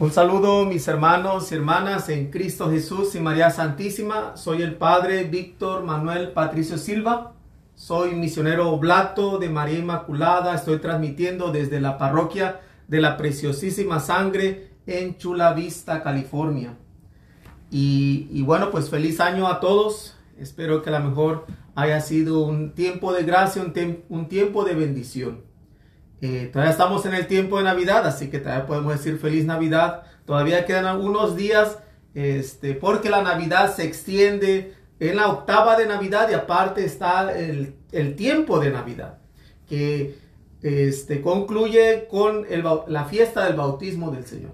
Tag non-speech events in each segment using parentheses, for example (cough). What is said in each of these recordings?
Un saludo mis hermanos y hermanas en Cristo Jesús y María Santísima. Soy el Padre Víctor Manuel Patricio Silva. Soy misionero oblato de María Inmaculada. Estoy transmitiendo desde la parroquia de la Preciosísima Sangre en Chula Vista, California. Y, bueno, pues feliz año a todos. Espero que a lo mejor haya sido un tiempo de gracia, un, un tiempo de bendición. Eh, todavía estamos en el tiempo de Navidad, así que todavía podemos decir feliz Navidad. Todavía quedan algunos días, este, porque la Navidad se extiende en la octava de Navidad y aparte está el, tiempo de Navidad, que este, concluye con la fiesta del bautismo del Señor.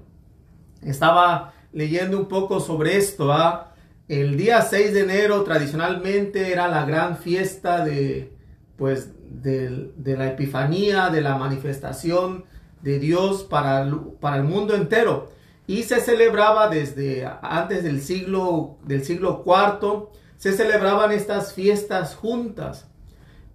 Estaba leyendo un poco sobre esto. ¿ah? El día 6 de enero tradicionalmente era la gran fiesta de, pues, de, la Epifanía, de la manifestación de Dios para, para el mundo entero. Y se celebraba desde antes del siglo, del siglo IV, se celebraban estas fiestas juntas,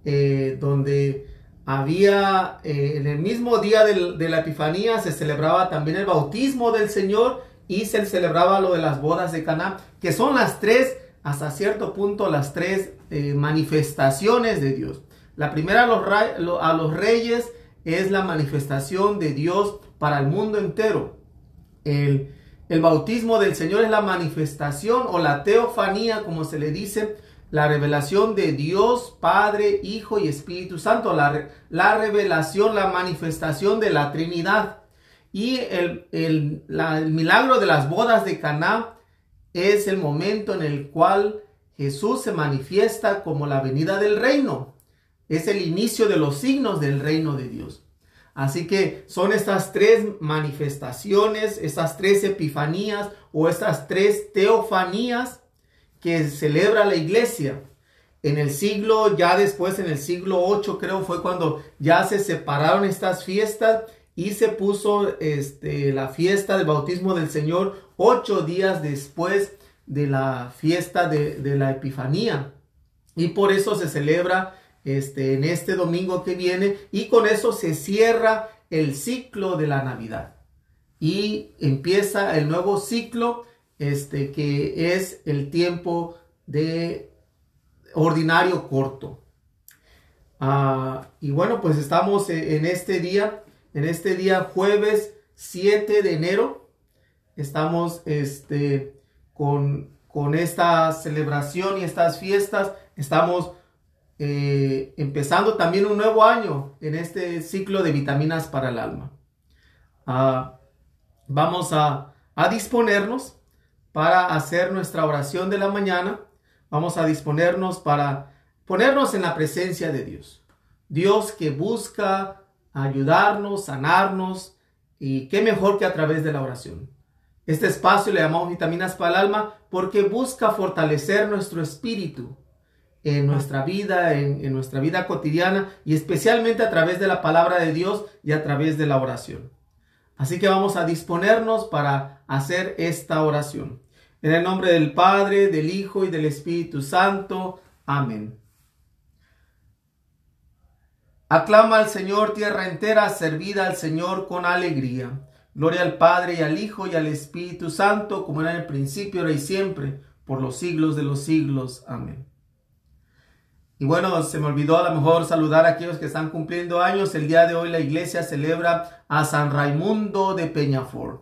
eh, donde había, eh, en el mismo día de la Epifanía se celebraba también el bautismo del Señor y se celebraba lo de las bodas de Caná, que son las tres, hasta cierto punto, las tres eh, manifestaciones de Dios. La primera a los, reyes es la manifestación de Dios para el mundo entero. El, bautismo del Señor es la manifestación o la teofanía, como se le dice, la revelación de Dios, Padre, Hijo y Espíritu Santo, la, la revelación, la manifestación de la Trinidad. Y el, el, el, milagro de las bodas de Caná es el momento en el cual Jesús se manifiesta como la venida del reino. Es el inicio de los signos del reino de Dios. Así que son estas tres manifestaciones, estas tres epifanías o estas tres teofanías que celebra la iglesia. En el siglo, ya después, en el siglo 8 creo fue cuando ya se separaron estas fiestas y se puso este, la fiesta del bautismo del Señor ocho días después de la fiesta de, de la Epifanía. Y por eso se celebra este, en este domingo que viene y con eso se cierra el ciclo de la Navidad. Y empieza el nuevo ciclo este, que es el tiempo de ordinario corto. Ah, y bueno, pues estamos e, en este día, en este día jueves 7 de enero, estamos este, con, con esta celebración y estas fiestas, estamos eh, empezando también un nuevo año en este ciclo de vitaminas para el alma. Ah, vamos a, a disponernos para hacer nuestra oración de la mañana. Vamos a disponernos para ponernos en la presencia de Dios. Dios que busca ayudarnos, sanarnos y qué mejor que a través de la oración. Este espacio le llamamos vitaminas para el alma porque busca fortalecer nuestro espíritu en nuestra vida, en, nuestra vida cotidiana y especialmente a través de la palabra de Dios y a través de la oración. Así que vamos a disponernos para hacer esta oración. En el nombre del Padre, del Hijo y del Espíritu Santo. Amén. Aclama al Señor tierra entera, servida al Señor con alegría. Gloria al Padre y al Hijo y al Espíritu Santo, como era en el principio, ahora y siempre, por los siglos de los siglos. Amén. Y bueno, se me olvidó a lo mejor saludar a aquellos que están cumpliendo años. El día de hoy la iglesia celebra a San Raimundo de Peñafort.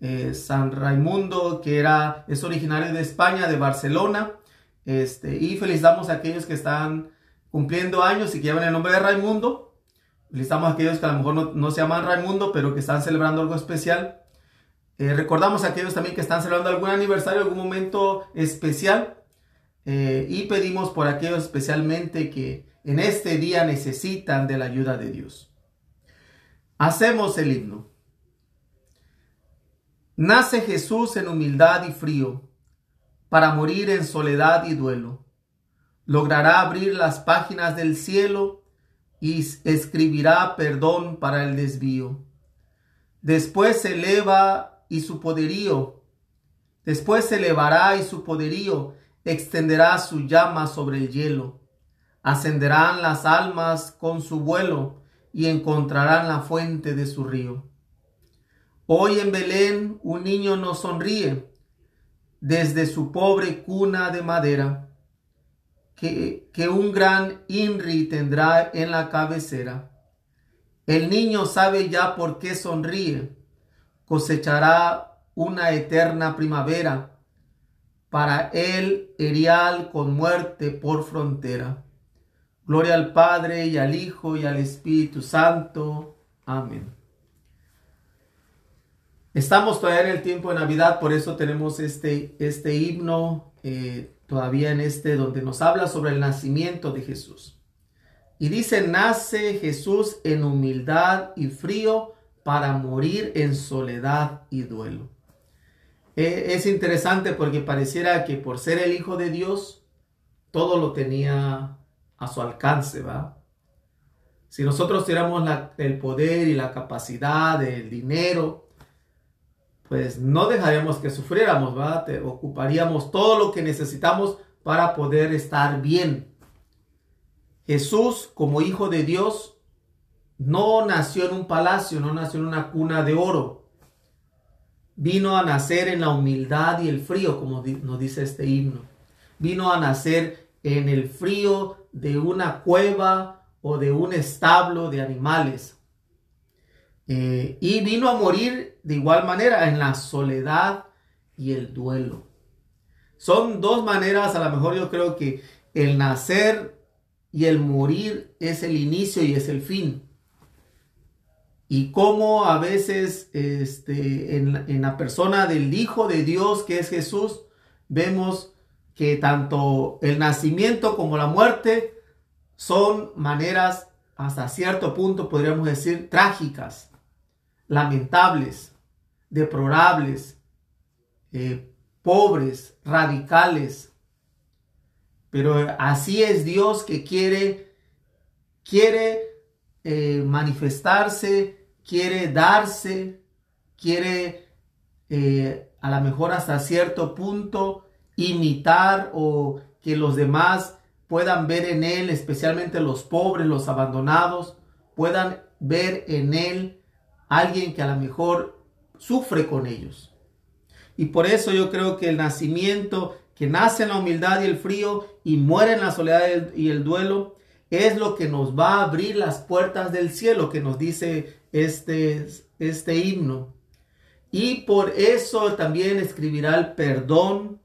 Eh, San Raimundo, que era, es originario de España, de Barcelona. Este, y felicitamos a aquellos que están cumpliendo años y que llevan el nombre de Raimundo. Felicitamos a aquellos que a lo mejor no, se llaman Raimundo, pero que están celebrando algo especial. Eh, recordamos a aquellos también que están celebrando algún aniversario, algún momento especial. Eh, y pedimos por aquellos especialmente que en este día necesitan de la ayuda de Dios. Hacemos el himno. Nace Jesús en humildad y frío, para morir en soledad y duelo. Logrará abrir las páginas del cielo y escribirá perdón para el desvío. Después se eleva y su poderío, después se elevará y su poderío extenderá su llama sobre el hielo. Ascenderán las almas con su vuelo y encontrarán la fuente de su río. Hoy en Belén un niño nos sonríe desde su pobre cuna de madera, que, que un gran INRI tendrá en la cabecera. El niño sabe ya por qué sonríe, cosechará una eterna primavera, para él erial con muerte por frontera. Gloria al Padre y al Hijo y al Espíritu Santo. Amén. Estamos todavía en el tiempo de Navidad, por eso tenemos este, este himno eh, todavía en este donde nos habla sobre el nacimiento de Jesús. Y dice, nace Jesús en humildad y frío para morir en soledad y duelo. Eh, es interesante porque pareciera que por ser el Hijo de Dios, todo lo tenía a su alcance, ¿va? Si nosotros tuviéramos el poder y la capacidad, el dinero, pues no dejaríamos que sufriéramos, ¿verdad? ocuparíamos todo lo que necesitamos para poder estar bien. Jesús, como hijo de Dios, no nació en un palacio, no nació en una cuna de oro. Vino a nacer en la humildad y el frío, como nos dice este himno. Vino a nacer en el frío de una cueva o de un establo de animales. Eh, y vino a morir de igual manera en la soledad y el duelo. Son dos maneras, a lo mejor yo creo que el nacer y el morir es el inicio y es el fin. Y cómo a veces este, en, en la persona del Hijo de Dios que es Jesús, vemos que tanto el nacimiento como la muerte son maneras hasta cierto punto, podríamos decir, trágicas lamentables, deplorables, eh, pobres, radicales. Pero así es Dios que quiere, quiere eh, manifestarse, quiere darse, quiere eh, a lo mejor hasta cierto punto imitar o que los demás puedan ver en Él, especialmente los pobres, los abandonados, puedan ver en Él alguien que a lo mejor sufre con ellos. Y por eso yo creo que el nacimiento, que nace en la humildad y el frío y muere en la soledad y el duelo, es lo que nos va a abrir las puertas del cielo, que nos dice este, este himno. Y por eso también escribirá el perdón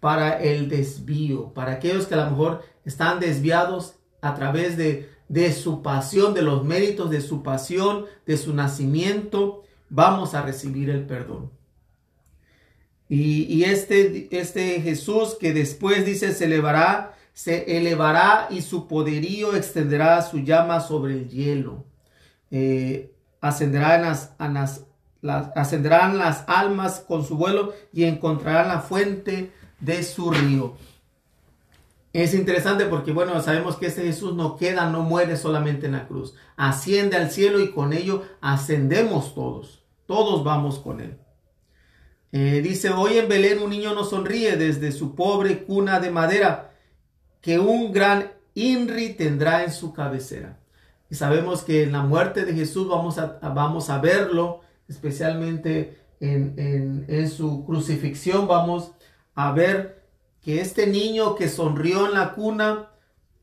para el desvío, para aquellos que a lo mejor están desviados a través de de su pasión, de los méritos de su pasión, de su nacimiento, vamos a recibir el perdón. Y, este, este Jesús que después dice se elevará, se elevará y su poderío extenderá su llama sobre el hielo. Eh, ascenderán las almas con su vuelo y encontrarán la fuente de su río. Es interesante porque, bueno, sabemos que este Jesús no queda, no muere solamente en la cruz. Asciende al cielo y con ello ascendemos todos. Todos vamos con él. Eh, dice, hoy en Belén un niño nos sonríe desde su pobre cuna de madera, que un gran INRI tendrá en su cabecera. Y sabemos que en la muerte de Jesús vamos a, vamos a verlo, especialmente en, en su crucifixión, vamos a ver que este niño que sonrió en la cuna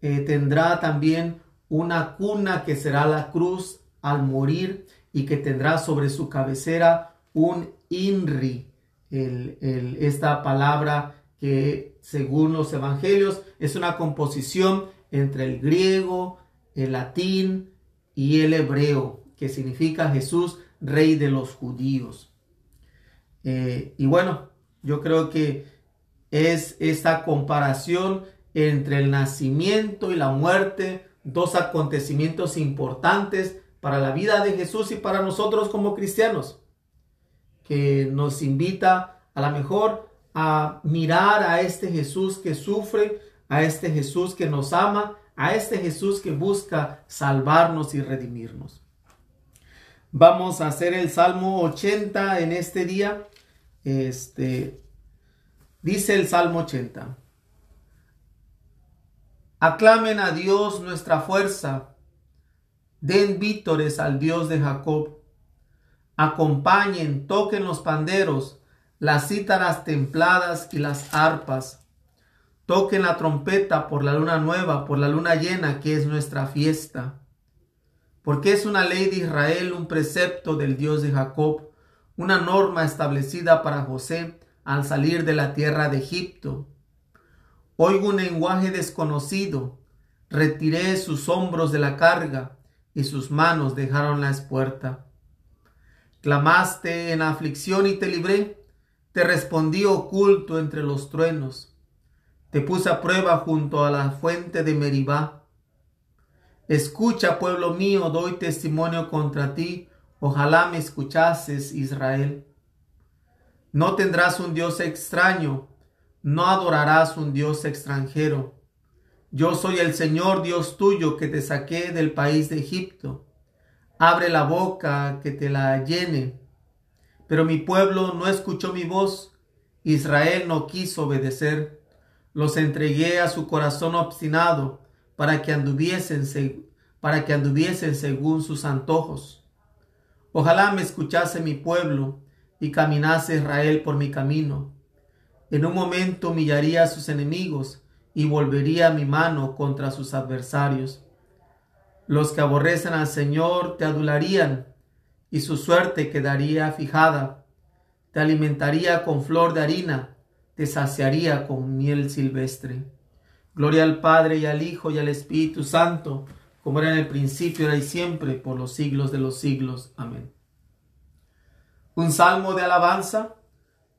eh, tendrá también una cuna que será la cruz al morir y que tendrá sobre su cabecera un INRI, esta palabra que según los evangelios es una composición entre el griego, el latín y el hebreo, que significa Jesús, rey de los judíos. Eh, y bueno, yo creo que es esta comparación entre el nacimiento y la muerte, dos acontecimientos importantes para la vida de Jesús y para nosotros como cristianos, que nos invita a la mejor a mirar a este Jesús que sufre, a este Jesús que nos ama, a este Jesús que busca salvarnos y redimirnos. Vamos a hacer el Salmo 80 en este día. Este, Dice el Salmo 80. Aclamen a Dios nuestra fuerza. Den vítores al Dios de Jacob. Acompañen, toquen los panderos, las cítaras templadas y las arpas. Toquen la trompeta por la luna nueva, por la luna llena, que es nuestra fiesta. Porque es una ley de Israel, un precepto del Dios de Jacob, una norma establecida para José al salir de la tierra de Egipto. Oigo un lenguaje desconocido. Retiré sus hombros de la carga y sus manos dejaron la espuerta. Clamaste en aflicción y te libré. Te respondí oculto entre los truenos. Te puse a prueba junto a la fuente de Meribá. Escucha, pueblo mío, doy testimonio contra ti. Ojalá me escuchases, Israel. No tendrás un Dios extraño, no adorarás un Dios extranjero. Yo soy el Señor Dios tuyo que te saqué del país de Egipto. Abre la boca que te la llene pero mi pueblo no escuchó mi voz, Israel no quiso obedecer. Los entregué a su corazón obstinado para que anduviesen, para que anduviesen según sus antojos. Ojalá me escuchase mi pueblo y caminase Israel por mi camino. En un momento humillaría a sus enemigos y volvería mi mano contra sus adversarios. Los que aborrecen al Señor te adularían y su suerte quedaría fijada. Te alimentaría con flor de harina, te saciaría con miel silvestre. Gloria al Padre y al Hijo y al Espíritu Santo, como era en el principio, era y siempre, por los siglos de los siglos. Amén. Un salmo de alabanza,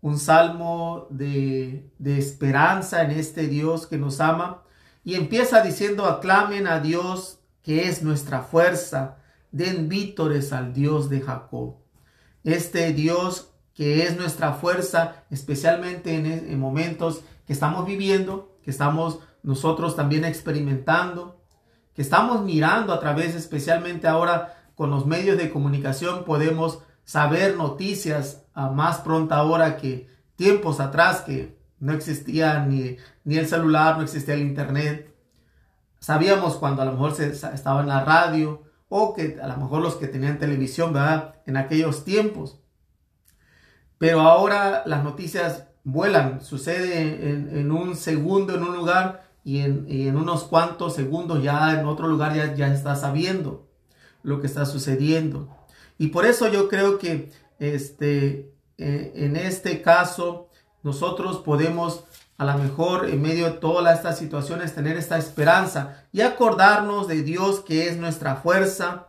un salmo de, de esperanza en este Dios que nos ama. Y empieza diciendo, aclamen a Dios que es nuestra fuerza, den vítores al Dios de Jacob. Este Dios que es nuestra fuerza, especialmente en, momentos que estamos viviendo, que estamos nosotros también experimentando, que estamos mirando a través, especialmente ahora con los medios de comunicación, podemos saber noticias a más pronta hora que tiempos atrás que no existía ni, ni el celular, no existía el internet. Sabíamos cuando a lo mejor se estaba en la radio, o que a lo mejor los que tenían televisión, ¿verdad? En aquellos tiempos. Pero ahora las noticias vuelan, sucede en, un segundo en un lugar y en, unos cuantos segundos ya en otro lugar ya, ya está sabiendo lo que está sucediendo. Y por eso yo creo que este, eh, en este caso nosotros podemos a lo mejor en medio de todas estas situaciones tener esta esperanza y acordarnos de Dios que es nuestra fuerza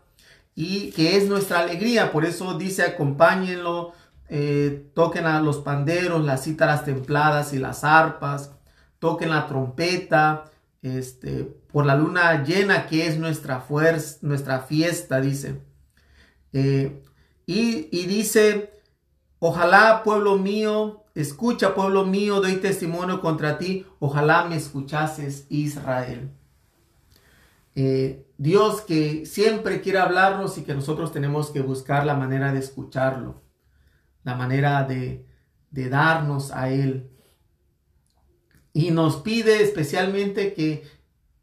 y que es nuestra alegría. Por eso dice acompáñenlo, eh, toquen a los panderos, las cítaras templadas y las arpas, toquen la trompeta, este, por la luna llena que es nuestra fuerza, nuestra fiesta, dice. Eh, y, y dice, ojalá pueblo mío, Escucha, pueblo mío, doy testimonio contra ti. Ojalá me escuchases, Israel. Eh, Dios que siempre quiere hablarnos y que nosotros tenemos que buscar la manera de escucharlo, la manera de, de darnos a Él. Y nos pide especialmente que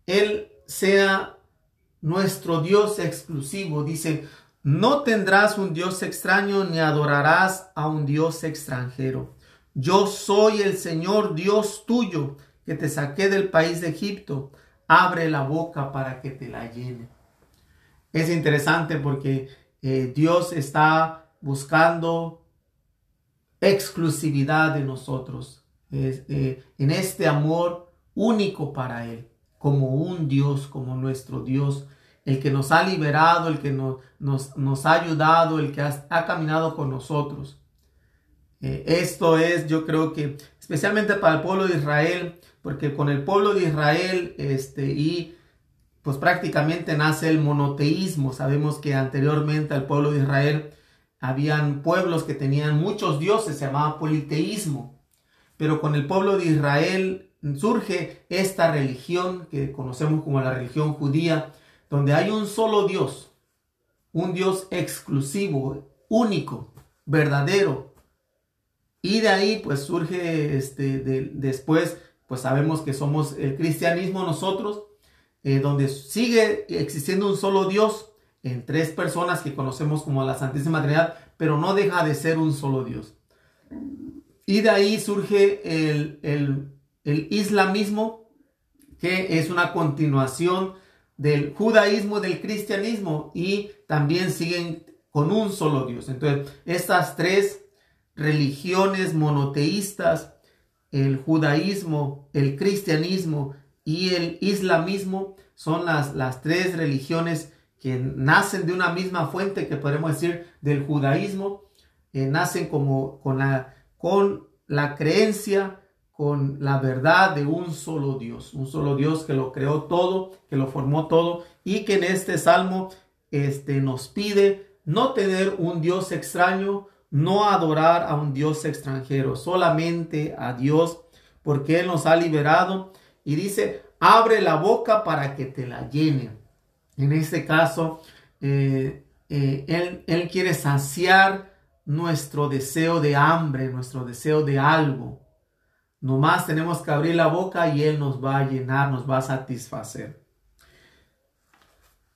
Él sea nuestro Dios exclusivo. Dice, no tendrás un Dios extraño ni adorarás a un Dios extranjero. Yo soy el Señor Dios tuyo, que te saqué del país de Egipto. Abre la boca para que te la llene. Es interesante porque eh, Dios está buscando exclusividad de nosotros, eh, en este amor único para Él, como un Dios, como nuestro Dios, el que nos ha liberado, el que nos, nos, ha ayudado, el que ha caminado con nosotros. Eh, esto es, yo creo que especialmente para el pueblo de Israel, porque con el pueblo de Israel, este, y pues prácticamente nace el monoteísmo. Sabemos que anteriormente al pueblo de Israel habían pueblos que tenían muchos dioses, se llamaba politeísmo. Pero con el pueblo de Israel surge esta religión que conocemos como la religión judía, donde hay un solo Dios, un Dios exclusivo, único, verdadero, y de ahí pues surge este, después, pues sabemos que somos el cristianismo nosotros, eh, donde sigue existiendo un solo Dios en tres personas que conocemos como la Santísima Trinidad, pero no deja de ser un solo Dios. Y de ahí surge el, el, el islamismo, que es una continuación del judaísmo, del cristianismo, y también siguen con un solo Dios. Entonces, estas tres religiones monoteístas, el judaísmo, el cristianismo y el islamismo, son las, las tres religiones que nacen de una misma fuente, que podemos decir del judaísmo, eh, nacen como con la, con la creencia, con la verdad de un solo Dios, un solo Dios que lo creó todo, que lo formó todo y que en este salmo este, nos pide no tener un Dios extraño, no adorar a un Dios extranjero, solamente a Dios, porque Él nos ha liberado y dice, abre la boca para que te la llene. En este caso, eh, eh, él, quiere saciar nuestro deseo de hambre, nuestro deseo de algo. Nomás tenemos que abrir la boca y Él nos va a llenar, nos va a satisfacer.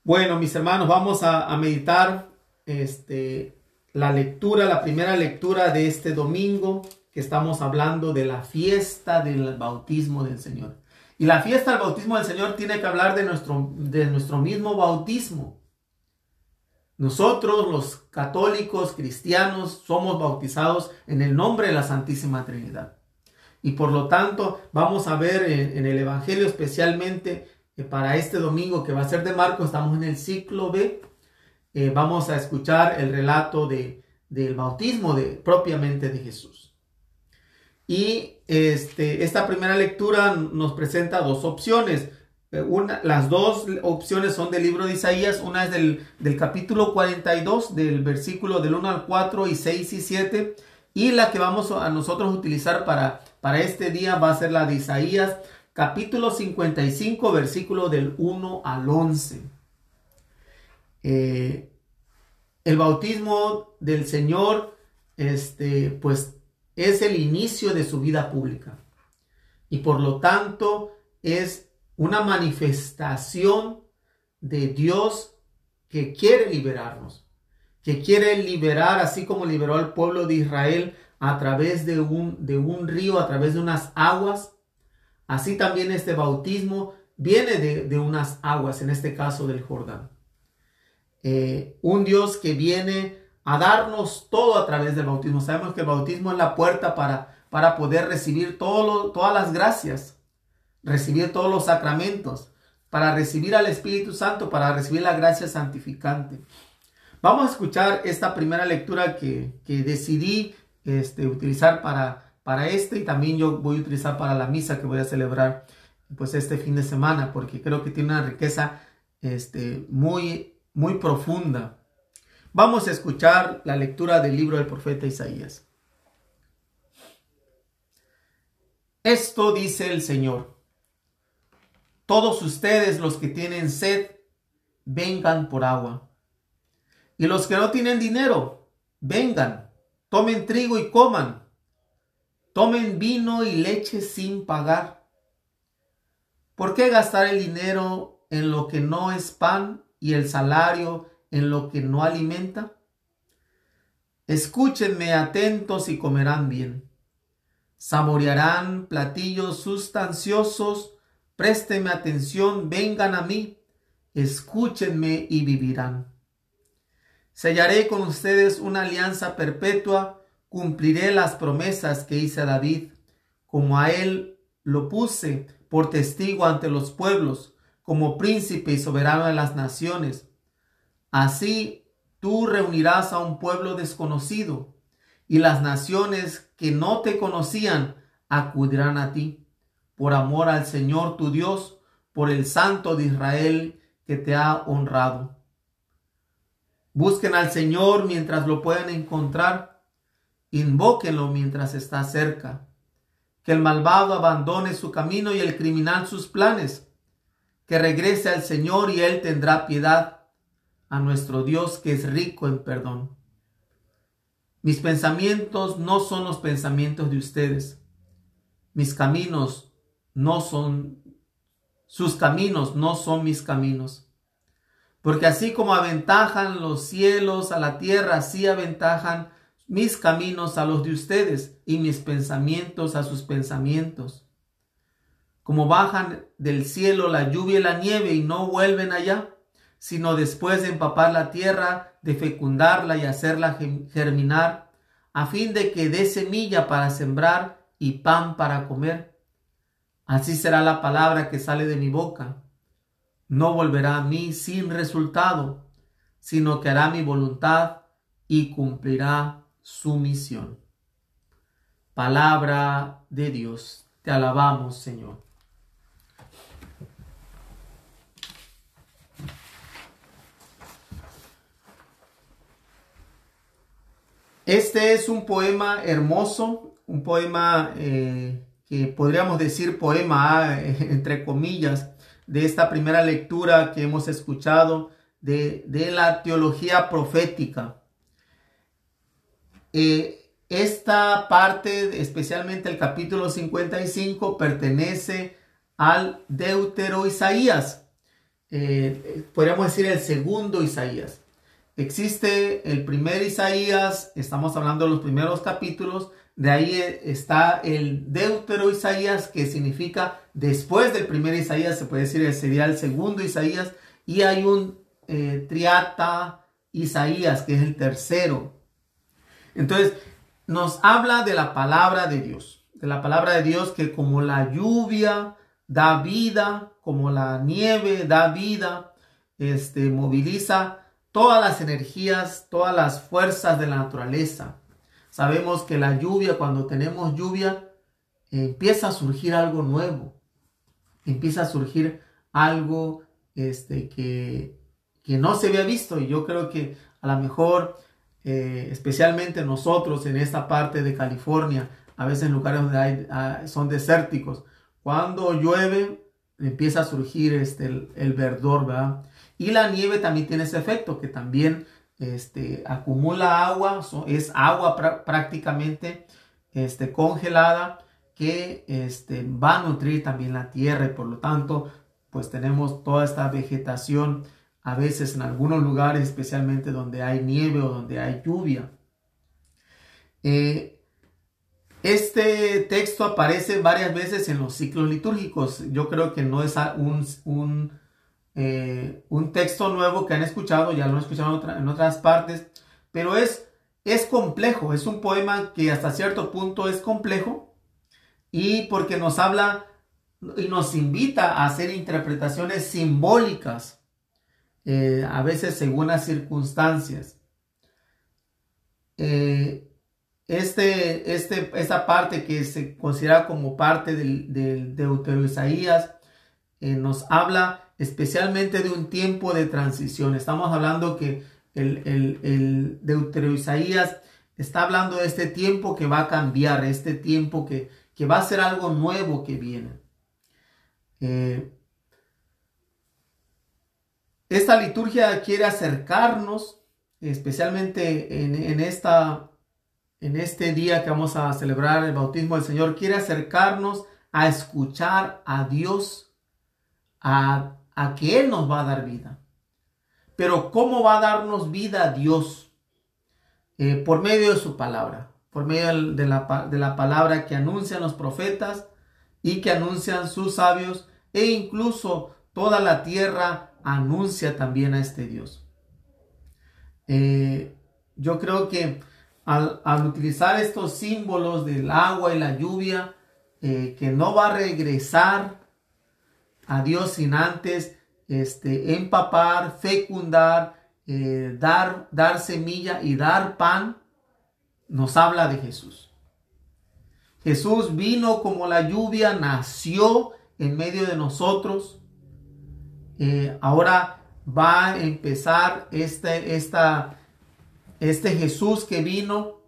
Bueno, mis hermanos, vamos a, a meditar este, la lectura, la primera lectura de este domingo, que estamos hablando de la fiesta del bautismo del Señor. Y la fiesta del bautismo del Señor tiene que hablar de nuestro, de nuestro mismo bautismo. Nosotros, los católicos cristianos, somos bautizados en el nombre de la Santísima Trinidad. Y por lo tanto, vamos a ver en, el Evangelio, especialmente eh, para este domingo que va a ser de Marcos, estamos en el ciclo B, eh, vamos a escuchar el relato de, del bautismo de, propiamente de Jesús. Y este, esta primera lectura nos presenta dos opciones. Eh, una, las dos opciones son del libro de Isaías. Una es del, del capítulo 42, del versículo del 1 al 4 y 6 y 7. Y la que vamos a nosotros utilizar para, para este día va a ser la de Isaías, capítulo 55, versículo del 1 al 11. Eh, el bautismo del Señor, este, pues es el inicio de su vida pública. Y por lo tanto es una manifestación de Dios que quiere liberarnos, que quiere liberar, así como liberó al pueblo de Israel a través de un, de un río, a través de unas aguas. Así también este bautismo viene de, unas aguas, en este caso del Jordán. Eh, un Dios que viene a darnos todo a través del bautismo. Sabemos que el bautismo es la puerta para, para poder recibir todas las gracias, recibir todos los sacramentos, para recibir al Espíritu Santo, para recibir la gracia santificante. Vamos a escuchar esta primera lectura que, que decidí este, utilizar para, para este y también yo voy a utilizar para la misa que voy a celebrar pues este fin de semana porque creo que tiene una riqueza este, muy, muy profunda. Vamos a escuchar la lectura del libro del profeta Isaías. Esto dice el Señor. Todos ustedes los que tienen sed, vengan por agua. Y los que no tienen dinero, vengan, tomen trigo y coman. Tomen vino y leche sin pagar. ¿Por qué gastar el dinero en lo que no es pan y el salario en lo que no alimenta? Escúchenme atentos y comerán bien. Saborearán platillos sustanciosos. Préstenme atención, vengan a mí. Escúchenme y vivirán. Sellaré con ustedes una alianza perpetua. Cumpliré las promesas que hice a David, como a él lo puse por testigo ante los pueblos, como príncipe y soberano de las naciones Así tú reunirás a un pueblo desconocido y las naciones que no te conocían acudirán a ti por amor al Señor tu Dios, por el Santo de Israel que te ha honrado. Busquen al Señor mientras lo puedan encontrar, invóquenlo mientras está cerca. Que el malvado abandone su camino y el criminal sus planes. Que regrese al Señor y Él tendrá piedad a nuestro Dios que es rico en perdón. Mis pensamientos no son los pensamientos de ustedes. Mis caminos no son, sus caminos no son mis caminos. Porque así como aventajan los cielos a la tierra, así aventajan mis caminos a los de ustedes y mis pensamientos a sus pensamientos. Como bajan del cielo la lluvia y la nieve y no vuelven allá, sino después de empapar la tierra, de fecundarla y hacerla germinar, a fin de que dé semilla para sembrar y pan para comer. Así será la palabra que sale de mi boca no volverá a mí sin resultado, sino que hará mi voluntad y cumplirá su misión. Palabra de Dios, te alabamos Señor. Este es un poema hermoso, un poema eh, que podríamos decir poema (laughs) entre comillas, de esta primera lectura que hemos escuchado de, la teología profética. Eh, esta parte, especialmente el capítulo 55, pertenece al Deutero Isaías. Eh, podríamos decir el segundo Isaías. Existe el primer Isaías, estamos hablando de los primeros capítulos, de ahí eh, está el Deutero Isaías, que significa después del primer Isaías, se puede decir, sería el segundo Isaías. Y hay un eh, Triata Isaías, que es el tercero. Entonces, nos habla de la palabra de Dios. De la palabra de Dios que como la lluvia da vida, como la nieve da vida, este, moviliza todas las energías, todas las fuerzas de la naturaleza. Sabemos que la lluvia, cuando tenemos lluvia, empieza a surgir algo nuevo. Empieza a surgir algo este, que, que no se había visto. Y yo creo que a lo mejor, eh, especialmente nosotros en esta parte de California, a veces en lugares donde hay, ah, son desérticos, cuando llueve empieza a surgir este, el, el verdor, ¿verdad? Y la nieve también tiene ese efecto, que también este, acumula agua, es agua prácticamente este, congelada que este, va a nutrir también la tierra y por lo tanto pues tenemos toda esta vegetación a veces en algunos lugares especialmente donde hay nieve o donde hay lluvia. Eh, este texto aparece varias veces en los ciclos litúrgicos. Yo creo que no es un, un eh, un texto nuevo que han escuchado, ya lo han escuchado en, otras partes, pero es, es complejo, es un poema que hasta cierto punto es complejo y porque nos habla y nos invita a hacer interpretaciones simbólicas, eh, a veces según las circunstancias. Eh, este, este, esta parte que se considera como parte del, del Deutero Isaías nos habla especialmente de un tiempo de transición. Estamos hablando que el, el, Deutero Isaías está hablando de este tiempo que va a cambiar, este tiempo que, va a ser algo nuevo que viene. Eh, esta liturgia quiere acercarnos, especialmente en, en, esta, en este día que vamos a celebrar el bautismo del Señor, quiere acercarnos a escuchar a Dios, a a que Él nos va a dar vida. Pero ¿cómo va a darnos vida Dios? Eh, por medio de su palabra, por medio de la, de la palabra que anuncian los profetas y que anuncian sus sabios e incluso toda la tierra anuncia también a este Dios. Eh, yo creo que al, utilizar estos símbolos del agua y la lluvia, eh, que no va a regresar a Dios sin antes este, empapar, fecundar, eh, dar, dar semilla y dar pan, nos habla de Jesús. Jesús vino como la lluvia, nació en medio de nosotros. Eh, ahora va a empezar este, esta, este Jesús que vino,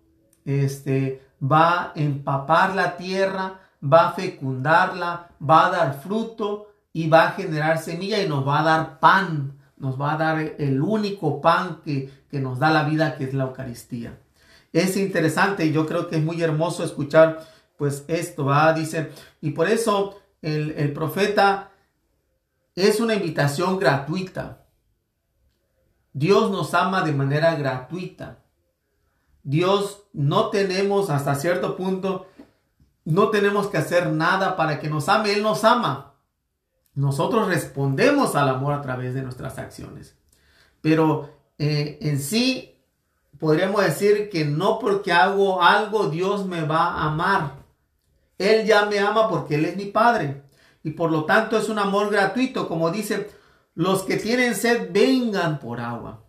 este, va a empapar la tierra, va a fecundarla, va a dar fruto, y va a generar semilla y nos va a dar pan, nos va a dar el único pan que, nos da la vida, que es la Eucaristía. Es interesante y yo creo que es muy hermoso escuchar pues esto, va, dice, y por eso el, el profeta es una invitación gratuita. Dios nos ama de manera gratuita. Dios no tenemos hasta cierto punto, no tenemos que hacer nada para que nos ame. Él nos ama. Nosotros respondemos al amor a través de nuestras acciones. Pero eh, en sí podríamos decir que no porque hago algo Dios me va a amar. Él ya me ama porque Él es mi Padre. Y por lo tanto es un amor gratuito, como dice, los que tienen sed vengan por agua.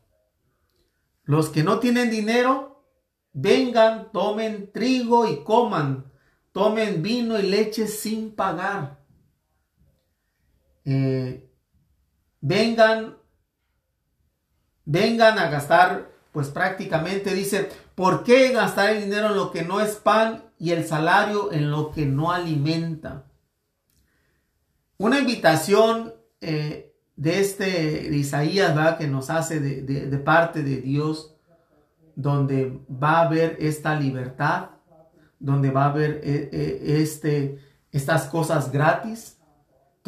Los que no tienen dinero, vengan, tomen trigo y coman. Tomen vino y leche sin pagar. Eh, vengan, vengan a gastar, pues prácticamente dice, ¿por qué gastar el dinero en lo que no es pan y el salario en lo que no alimenta? Una invitación eh, de este de Isaías. Que nos hace de, parte de Dios, donde va a haber esta libertad, donde va a haber eh, este, estas cosas gratis,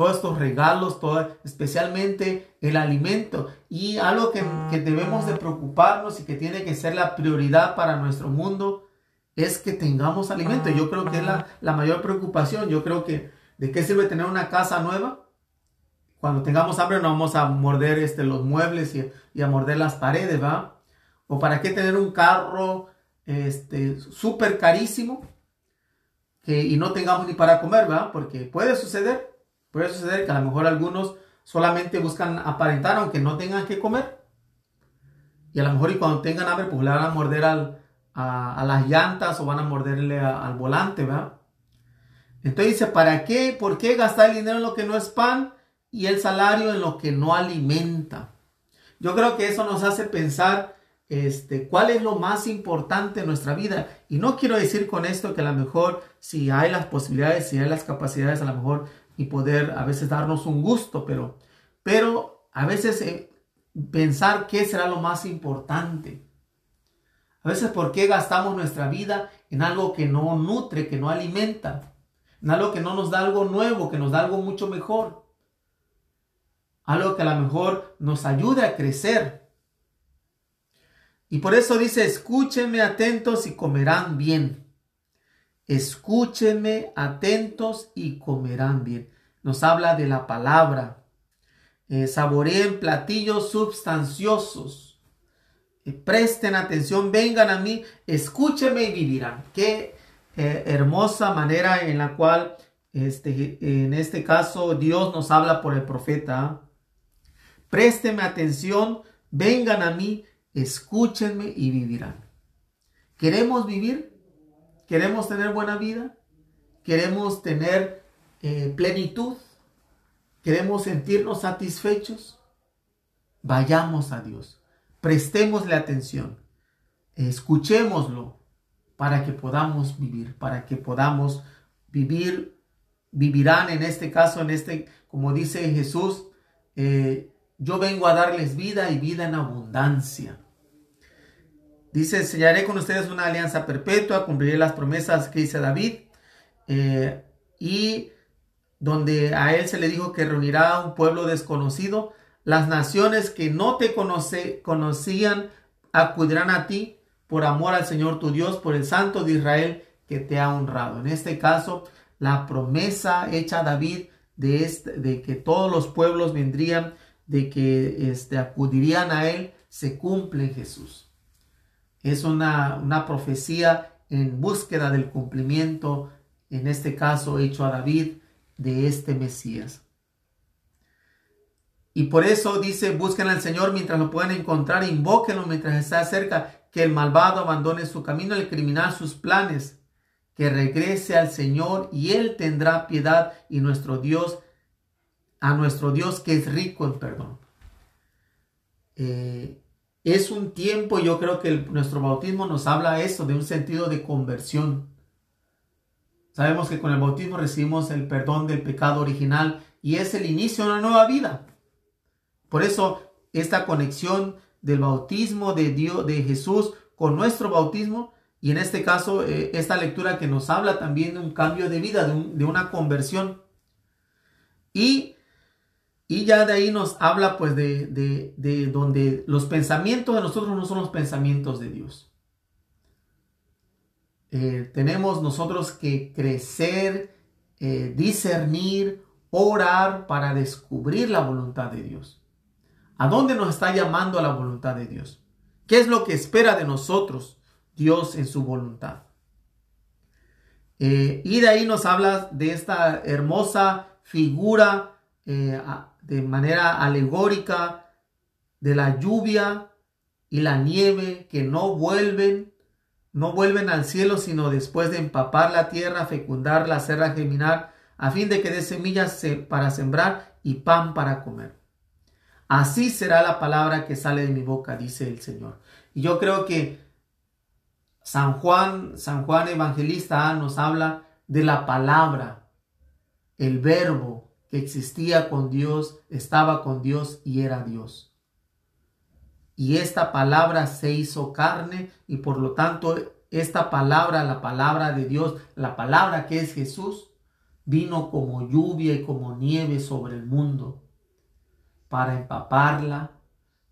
todos estos regalos, todo, especialmente el alimento. Y algo que, debemos de preocuparnos y que tiene que ser la prioridad para nuestro mundo es que tengamos alimento. Yo creo que es la, la mayor preocupación. Yo creo que de qué sirve tener una casa nueva. Cuando tengamos hambre no vamos a morder este, los muebles y, a morder las paredes, ¿va? O para qué tener un carro este súper carísimo que, y no tengamos ni para comer, ¿va? Porque puede suceder Puede suceder que a lo mejor algunos solamente buscan aparentar aunque no tengan que comer. Y a lo mejor y cuando tengan hambre, pues le van a morder al, a, las llantas o van a morderle al volante, ¿verdad? Entonces dice, ¿para qué? ¿Por qué gastar el dinero en lo que no es pan y el salario en lo que no alimenta? Yo creo que eso nos hace pensar este, cuál es lo más importante en nuestra vida. Y no quiero decir con esto que a lo mejor si hay las posibilidades, si hay las capacidades, a lo mejor y poder a veces darnos un gusto, pero, pero a veces eh, pensar qué será lo más importante. A veces por qué gastamos nuestra vida en algo que no nutre, que no alimenta, en algo que no nos da algo nuevo, que nos da algo mucho mejor. Algo que a lo mejor nos ayude a crecer. Y por eso dice, escúchenme atentos y comerán bien. Escúchenme atentos y comerán bien. Nos habla de la palabra. Eh, saboreen platillos substanciosos. Eh, presten atención, vengan a mí, escúchenme y vivirán. Qué eh, hermosa manera en la cual este, en este caso Dios nos habla por el profeta. Préstenme atención, vengan a mí, escúchenme y vivirán. ¿Queremos vivir? ¿Queremos tener buena vida? ¿Queremos tener eh, plenitud? ¿Queremos sentirnos satisfechos? Vayamos a Dios, prestémosle atención, escuchémoslo para que podamos vivir, para que podamos vivir, vivirán en este caso, en este, como dice Jesús, eh, yo vengo a darles vida y vida en abundancia. Dice, sellaré con ustedes una alianza perpetua, cumpliré las promesas que hice David. Eh, y donde a él se le dijo que reunirá a un pueblo desconocido. Las naciones que no te conocían acudirán a ti por amor al Señor tu Dios, por el Santo de Israel que te ha honrado. En este caso, la promesa hecha a David de, este, de que todos los pueblos vendrían, de que este, acudirían a él, se cumple en Jesús. Es una, profecía en búsqueda del cumplimiento, en este caso hecho a David, de este Mesías. Y por eso dice, busquen al Señor mientras lo pueden encontrar, invóquenlo mientras está cerca, que el malvado abandone su camino, el criminal sus planes, que regrese al Señor y Él tendrá piedad y nuestro Dios, a nuestro Dios que es rico en perdón. Eh, es un tiempo, yo creo que nuestro bautismo nos habla eso, de un sentido de conversión. Sabemos que con el bautismo recibimos el perdón del pecado original y es el inicio de una nueva vida. Por eso esta conexión del bautismo de Dios, de Jesús con nuestro bautismo y en este caso eh, esta lectura que nos habla también de un cambio de vida, de, de una conversión. Y Y de ahí nos habla pues de, de, donde los pensamientos de nosotros no son los pensamientos de Dios. Eh, tenemos nosotros que crecer, eh, discernir, orar para descubrir la voluntad de Dios. ¿A dónde nos está llamando a la voluntad de Dios? ¿Qué es lo que espera de nosotros Dios en su voluntad? Eh, y de ahí nos habla de esta hermosa figura de manera alegórica de la lluvia y la nieve que no vuelven, no vuelven al cielo, sino después de empapar la tierra, fecundarla, hacerla germinar, a fin de que dé semillas para sembrar y pan para comer. Así será la palabra que sale de mi boca, dice el Señor. Y yo creo que San Juan, San Juan Evangelista nos habla de la palabra, el verbo que existía con Dios, estaba con Dios y era Dios. Y esta palabra se hizo carne y por lo tanto esta palabra, la palabra de Dios, la palabra que es Jesús, vino como lluvia y como nieve sobre el mundo para empaparla,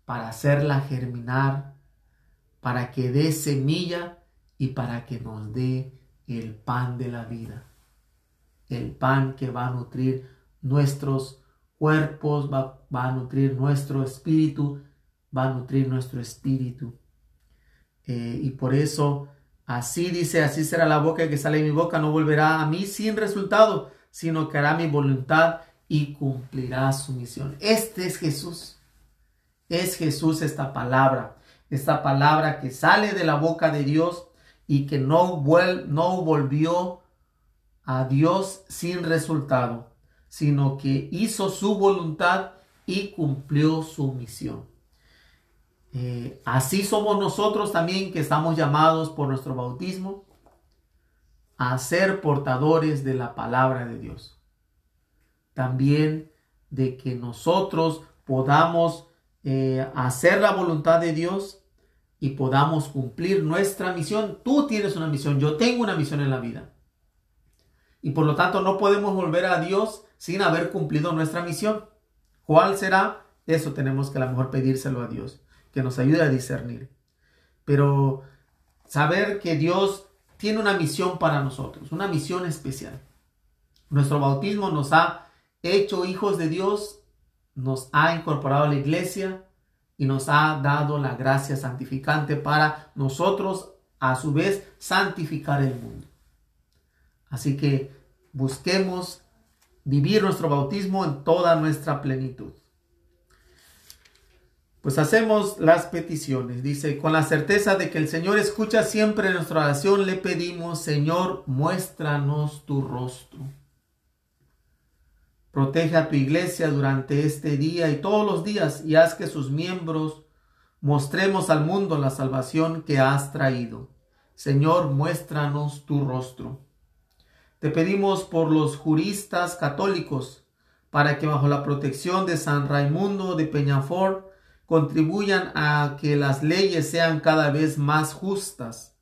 para hacerla germinar, para que dé semilla y para que nos dé el pan de la vida. El pan que va a nutrir nuestros cuerpos, va, a nutrir nuestro espíritu, va a nutrir nuestro espíritu. Eh, y por eso, así dice, así será la boca que sale de mi boca, no volverá a mí sin resultado, sino que hará mi voluntad y cumplirá su misión. Este es Jesús. Es Jesús esta palabra, esta palabra que sale de la boca de Dios y que no, no volvió a Dios sin resultado, sino que hizo su voluntad y cumplió su misión. Eh, así somos nosotros también que estamos llamados por nuestro bautismo a ser portadores de la palabra de Dios. También de que nosotros podamos eh, hacer la voluntad de Dios y podamos cumplir nuestra misión. Tú tienes una misión, yo tengo una misión en la vida. Y por lo tanto no podemos volver a Dios sin haber cumplido nuestra misión. ¿Cuál será? Eso tenemos que a lo mejor pedírselo a Dios, que nos ayude a discernir. Pero saber que Dios tiene una misión para nosotros, una misión especial. Nuestro bautismo nos ha hecho hijos de Dios, nos ha incorporado a la iglesia, y nos ha dado la gracia santificante para nosotros a su vez santificar el mundo. Así que busquemos vivir nuestro bautismo en toda nuestra plenitud. Pues hacemos las peticiones. Dice, con la certeza de que el Señor escucha siempre nuestra oración, le pedimos, Señor, muéstranos tu rostro. Protege a tu iglesia durante este día y todos los días y haz que sus miembros mostremos al mundo la salvación que has traído. Señor, muéstranos tu rostro. Te pedimos por los juristas católicos, para que bajo la protección de San Raimundo de Peñafort contribuyan a que las leyes sean cada vez más justas.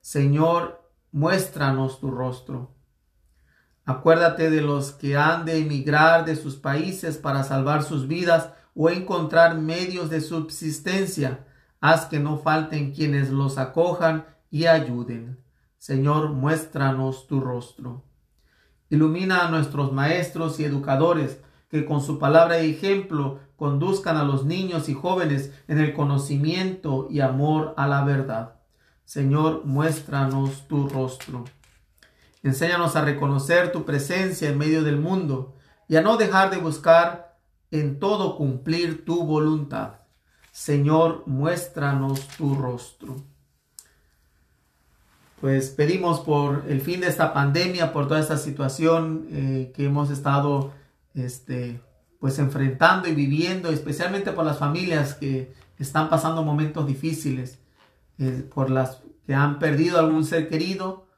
Señor, muéstranos tu rostro. Acuérdate de los que han de emigrar de sus países para salvar sus vidas o encontrar medios de subsistencia. Haz que no falten quienes los acojan y ayuden. Señor, muéstranos tu rostro. Ilumina a nuestros maestros y educadores, que con su palabra y ejemplo conduzcan a los niños y jóvenes en el conocimiento y amor a la verdad. Señor, muéstranos tu rostro. Enséñanos a reconocer tu presencia en medio del mundo y a no dejar de buscar en todo cumplir tu voluntad. Señor, muéstranos tu rostro. Pues pedimos por el fin de esta pandemia, por toda esta situación eh, que hemos estado este, pues enfrentando y viviendo, especialmente por las familias que están pasando momentos difíciles, eh, por las que han perdido algún ser querido,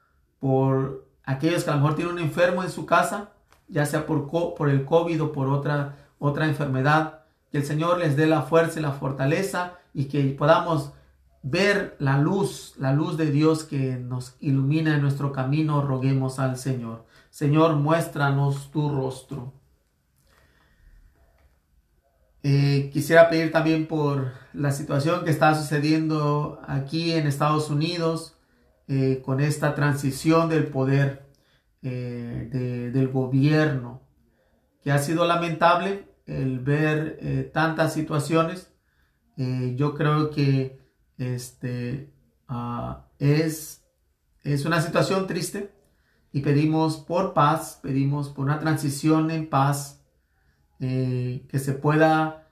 por aquellos que a lo mejor tienen un enfermo en su casa, ya sea por, por el COVID o por otra, otra enfermedad, que el Señor les dé la fuerza y la fortaleza y que podamos ver la luz, la luz de Dios que nos ilumina en nuestro camino, roguemos al Señor. Señor, muéstranos tu rostro. Eh, quisiera pedir también por la situación que está sucediendo aquí en Estados Unidos eh, con esta transición del poder eh, del gobierno, que ha sido lamentable el ver tantas situaciones. yo creo que este, ah, es, es una situación triste y pedimos por paz, pedimos por una transición en paz eh, que se pueda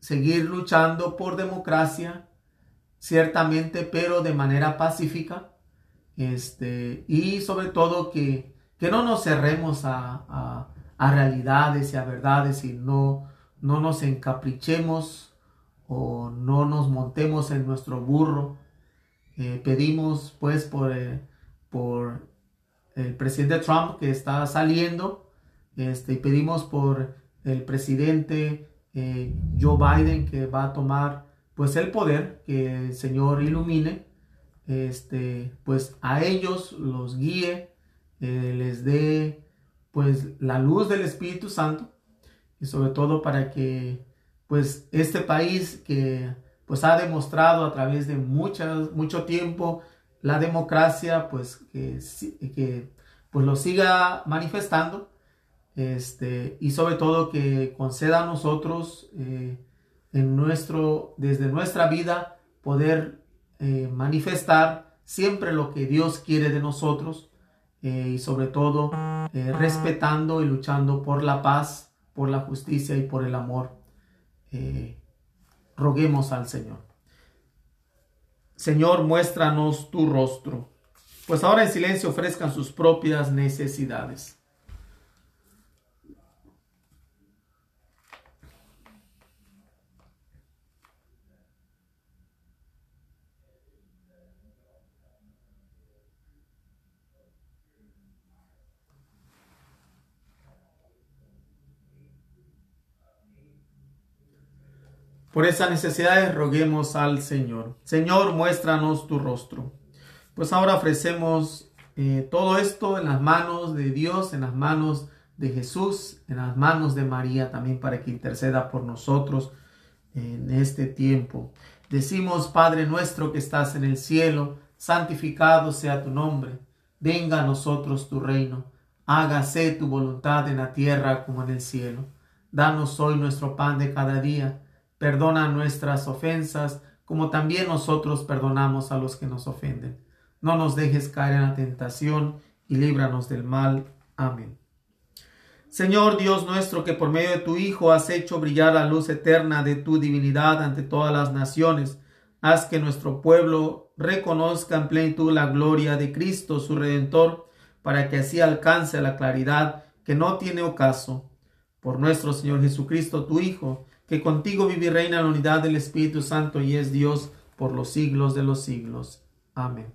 seguir luchando por democracia, ciertamente, pero de manera pacífica, este, y sobre todo que, que no nos cerremos a, a, realidades y a verdades y no, no nos encaprichemos o no nos montemos en nuestro burro. Eh, pedimos pues por, eh, por el presidente Trump que está saliendo este, y pedimos por el presidente eh, Joe Biden que va a tomar pues el poder, que el Señor ilumine, este, pues a ellos los guíe, les dé pues la luz del Espíritu Santo y sobre todo para que pues este país que pues ha demostrado a través de muchas, mucho tiempo la democracia pues que, que pues lo siga manifestando este, y sobre todo que conceda a nosotros eh, en nuestro, desde nuestra vida poder eh, manifestar siempre lo que Dios quiere de nosotros eh, y sobre todo respetando y luchando por la paz, por la justicia y por el amor. Roguemos al Señor. Señor, muéstranos tu rostro. Pues ahora en silencio ofrezcan sus propias necesidades. Por esas necesidades roguemos al Señor. Señor, muéstranos tu rostro. Pues ahora ofrecemos eh, todo esto en las manos de Dios, en las manos de Jesús, en las manos de María también para que interceda por nosotros en este tiempo. Decimos, Padre nuestro que estás en el cielo, santificado sea tu nombre. Venga a nosotros tu reino. Hágase tu voluntad en la tierra como en el cielo. Danos hoy nuestro pan de cada día Perdona nuestras ofensas, como también nosotros perdonamos a los que nos ofenden. No nos dejes caer en la tentación y líbranos del mal. Amén. Señor Dios nuestro, que por medio de tu Hijo has hecho brillar la luz eterna de tu divinidad ante todas las naciones, haz que nuestro pueblo reconozca en plenitud la gloria de Cristo, su Redentor, para que así alcance la claridad que no tiene ocaso. Por nuestro Señor Jesucristo, tu Hijo, que contigo vive y reina la unidad del Espíritu Santo y es Dios por los siglos de los siglos. Amén.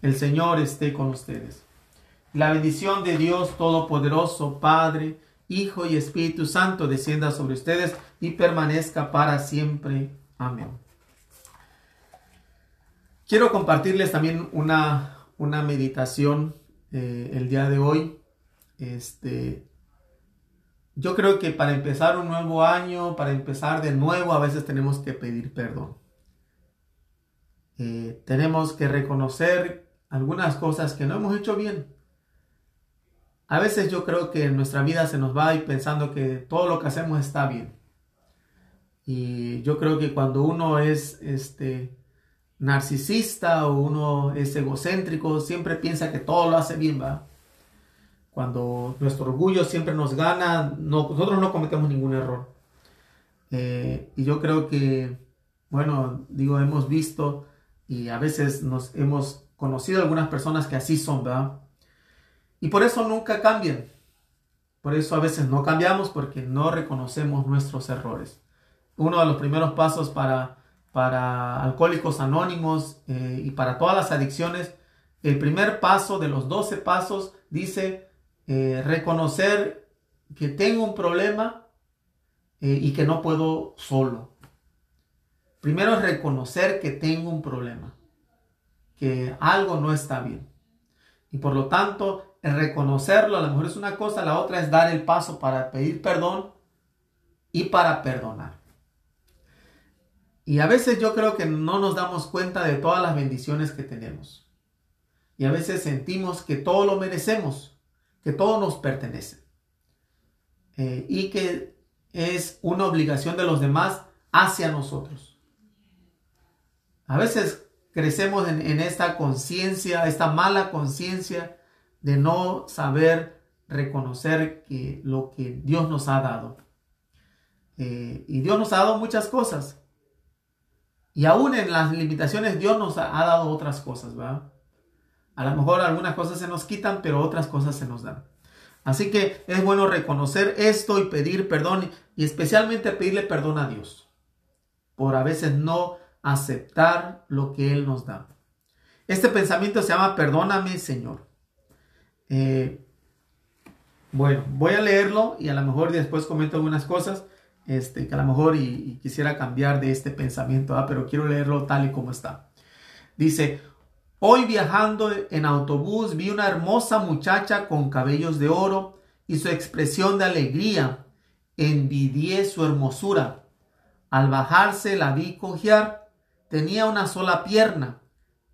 El Señor esté con ustedes. La bendición de Dios Todopoderoso, Padre, Hijo y Espíritu Santo descienda sobre ustedes y permanezca para siempre. Amén. Quiero compartirles también una, una meditación eh, el día de hoy. Este, yo creo que para empezar un nuevo año, para empezar de nuevo, a veces tenemos que pedir perdón. Eh, tenemos que reconocer algunas cosas que no hemos hecho bien. A veces yo creo que en nuestra vida se nos va y pensando que todo lo que hacemos está bien. Y yo creo que cuando uno es este narcisista o uno es egocéntrico, siempre piensa que todo lo hace bien, ¿va? Cuando nuestro orgullo siempre nos gana, nosotros no cometemos ningún error. Eh, y yo creo que, bueno, digo, hemos visto y a veces nos hemos conocido algunas personas que así son, ¿verdad? Y por eso nunca cambian. Por eso a veces no cambiamos porque no reconocemos nuestros errores. Uno de los primeros pasos para, para alcohólicos anónimos eh, y para todas las adicciones, el primer paso de los 12 pasos dice eh, reconocer que tengo un problema eh, y que no puedo solo. Primero es reconocer que tengo un problema, que algo no está bien. Y por lo tanto, reconocerlo a lo mejor es una cosa, la otra es dar el paso para pedir perdón y para perdonar. Y a veces yo creo que no nos damos cuenta de todas las bendiciones que tenemos. Y a veces sentimos que todo lo merecemos, que todo nos pertenece. Eh, y que es una obligación de los demás hacia nosotros. A veces crecemos en, esta conciencia, esta mala conciencia de no saber reconocer que lo que Dios nos ha dado. Eh, y Dios nos ha dado muchas cosas. Y aún en las limitaciones Dios nos ha, dado otras cosas, ¿verdad? A lo mejor algunas cosas se nos quitan, pero otras cosas se nos dan. Así que es bueno reconocer esto y pedir perdón y especialmente pedirle perdón a Dios por a veces no aceptar lo que Él nos da. Este pensamiento se llama perdóname Señor. Eh, bueno, voy a leerlo y a lo mejor después comento algunas cosas este, que a lo mejor y, quisiera cambiar de este pensamiento, pero quiero leerlo tal y como está. Dice, hoy viajando en autobús vi una hermosa muchacha con cabellos de oro y su expresión de alegría. Envidié su hermosura. Al bajarse la vi cojear. Tenía una sola pierna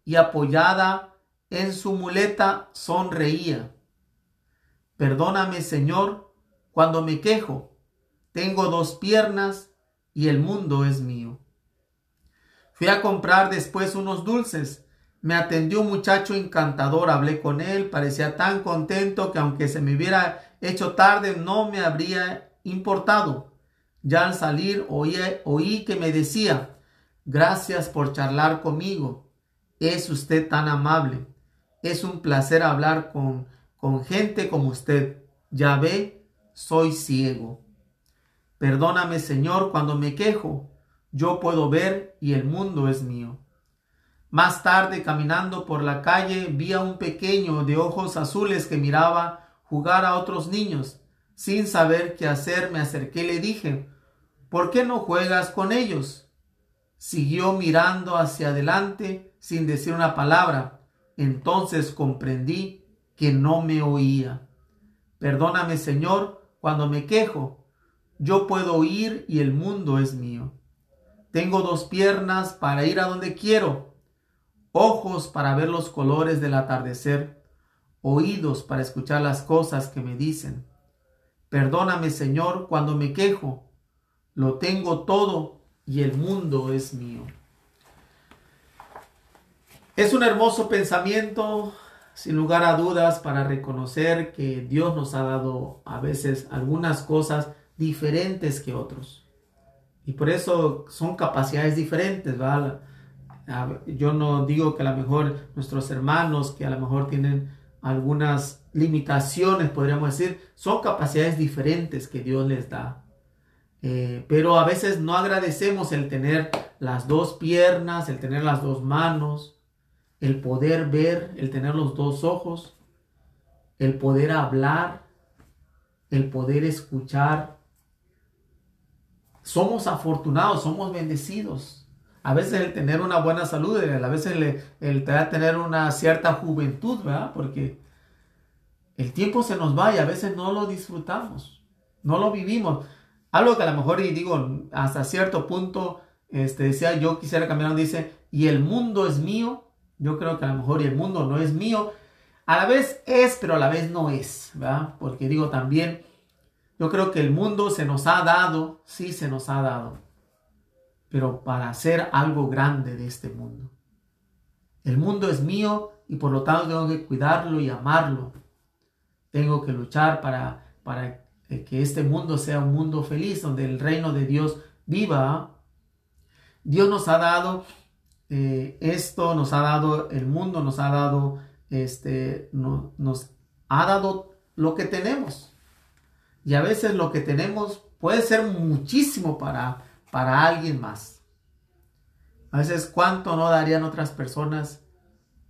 y apoyada en su muleta sonreía. Perdóname, Señor, cuando me quejo tengo dos piernas y el mundo es mío. Fui a comprar después unos dulces. Me atendió un muchacho encantador, hablé con él, parecía tan contento que aunque se me hubiera hecho tarde no me habría importado. Ya al salir oí, oí que me decía, gracias por charlar conmigo. Es usted tan amable. Es un placer hablar con, con gente como usted. Ya ve, soy ciego. Perdóname, Señor, cuando me quejo. Yo puedo ver y el mundo es mío. Más tarde, caminando por la calle, vi a un pequeño de ojos azules que miraba jugar a otros niños. Sin saber qué hacer, me acerqué y le dije, ¿por qué no juegas con ellos? Siguió mirando hacia adelante sin decir una palabra. Entonces comprendí que no me oía. Perdóname, Señor, cuando me quejo yo puedo ir y el mundo es mío. Tengo dos piernas para ir a donde quiero, ojos para ver los colores del atardecer, oídos para escuchar las cosas que me dicen. Perdóname, Señor, cuando me quejo. Lo tengo todo y el mundo es mío. Es un hermoso pensamiento, sin lugar a dudas, para reconocer que Dios nos ha dado a veces algunas cosas diferentes que otros. Y por eso son capacidades diferentes, ¿verdad? Yo no digo que a lo mejor nuestros hermanos que a lo mejor tienen algunas limitaciones, podríamos decir, son capacidades diferentes que Dios les da. Eh, pero a veces no agradecemos el tener las dos piernas, el tener las dos manos, el poder ver, el tener los dos ojos, el poder hablar, el poder escuchar, somos afortunados, somos bendecidos. A veces el tener una buena salud, a veces el, el tener una cierta juventud, ¿verdad? Porque el tiempo se nos va y a veces no lo disfrutamos, no lo vivimos. Algo que a lo mejor, y digo, hasta cierto punto, este, decía, yo quisiera cambiar, dice, y el mundo es mío. Yo creo que a lo mejor y el mundo no es mío. A la vez es, pero a la vez no es, ¿verdad? Porque digo también, yo creo que el mundo se nos ha dado, sí se nos ha dado, pero para hacer algo grande de este mundo. El mundo es mío y por lo tanto tengo que cuidarlo y amarlo. Tengo que luchar para, para que este mundo sea un mundo feliz, donde el reino de Dios viva. Dios nos ha dado eh, esto, nos ha dado el mundo, nos ha dado, este, nos ha dado lo que tenemos. Y a veces lo que tenemos puede ser muchísimo para, para alguien más. A veces cuánto no darían otras personas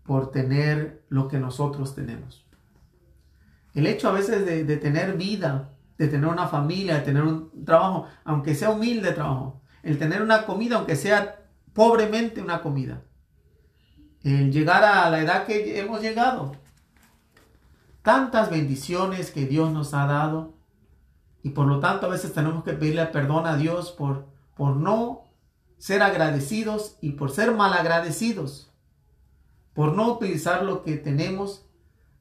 por tener lo que nosotros tenemos. El hecho a veces de, de tener vida, de tener una familia, de tener un trabajo, aunque sea humilde trabajo, el tener una comida, aunque sea pobremente una comida, el llegar a la edad que hemos llegado, tantas bendiciones que Dios nos ha dado, y por lo tanto a veces tenemos que pedirle perdón a Dios por, por no ser agradecidos y por ser malagradecidos, por no utilizar lo que tenemos.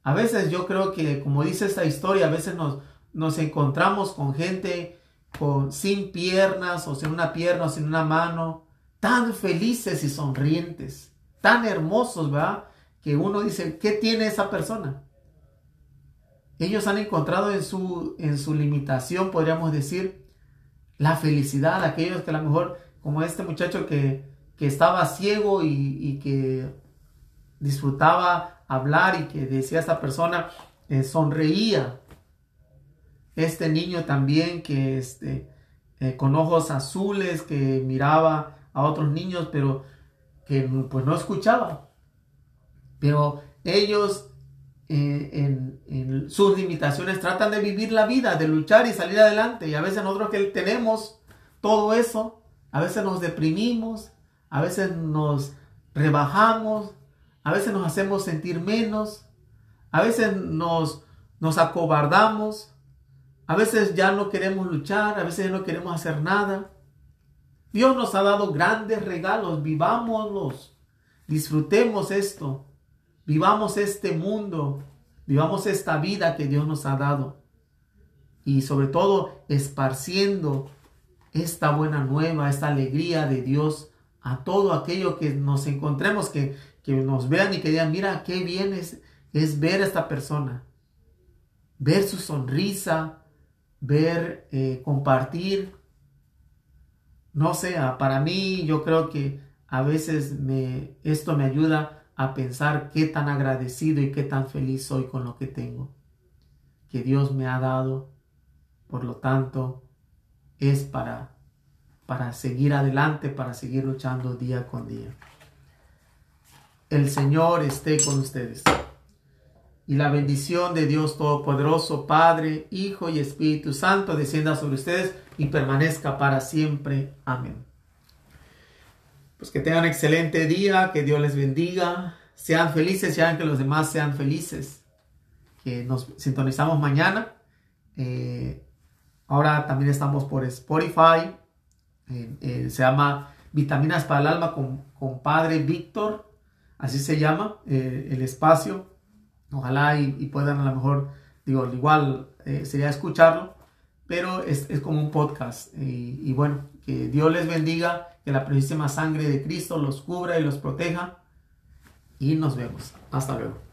A veces yo creo que, como dice esta historia, a veces nos, nos encontramos con gente con, sin piernas o sin una pierna o sin una mano, tan felices y sonrientes, tan hermosos, ¿verdad? Que uno dice, ¿qué tiene esa persona? Ellos han encontrado en su, en su limitación, podríamos decir, la felicidad, aquellos que a lo mejor, como este muchacho que, que estaba ciego y, y, que disfrutaba hablar y que decía esta persona, eh, sonreía. Este niño también que este, eh, con ojos azules, que miraba a otros niños, pero que pues no escuchaba. Pero ellos eh, en, sus limitaciones tratan de vivir la vida, de luchar y salir adelante. Y a veces nosotros que tenemos todo eso, a veces nos deprimimos, a veces nos rebajamos, a veces nos hacemos sentir menos, a veces nos, nos acobardamos, a veces ya no queremos luchar, a veces ya no queremos hacer nada. Dios nos ha dado grandes regalos, vivámoslos, disfrutemos esto, vivamos este mundo, vivamos esta vida que Dios nos ha dado. Y sobre todo esparciendo esta buena nueva, esta alegría de Dios a todo aquello que nos encontremos, que, que nos vean y que digan, mira, qué bien es, es ver a esta persona, ver su sonrisa, ver, eh, compartir. No sé, para mí yo creo que a veces me, esto me ayuda a pensar qué tan agradecido y qué tan feliz soy con lo que tengo, que Dios me ha dado. Por lo tanto, es para, para seguir adelante, para seguir luchando día con día. El Señor esté con ustedes. Y la bendición de Dios Todopoderoso, Padre, Hijo y Espíritu Santo, descienda sobre ustedes y permanezca para siempre. Amén. Pues que tengan excelente día, que Dios les bendiga, sean felices y hagan que los demás sean felices. Que nos sintonizamos mañana. Eh, ahora también estamos por Spotify. se llama Vitaminas para el Alma con, con Padre Víctor. Así se llama eh, el espacio. Ojalá y, puedan a lo mejor, digo, igual eh, sería escucharlo pero es, como un podcast. Y, bueno, que Dios les bendiga, que la preciosísima sangre de Cristo los cubra y los proteja. Y nos vemos. Hasta luego.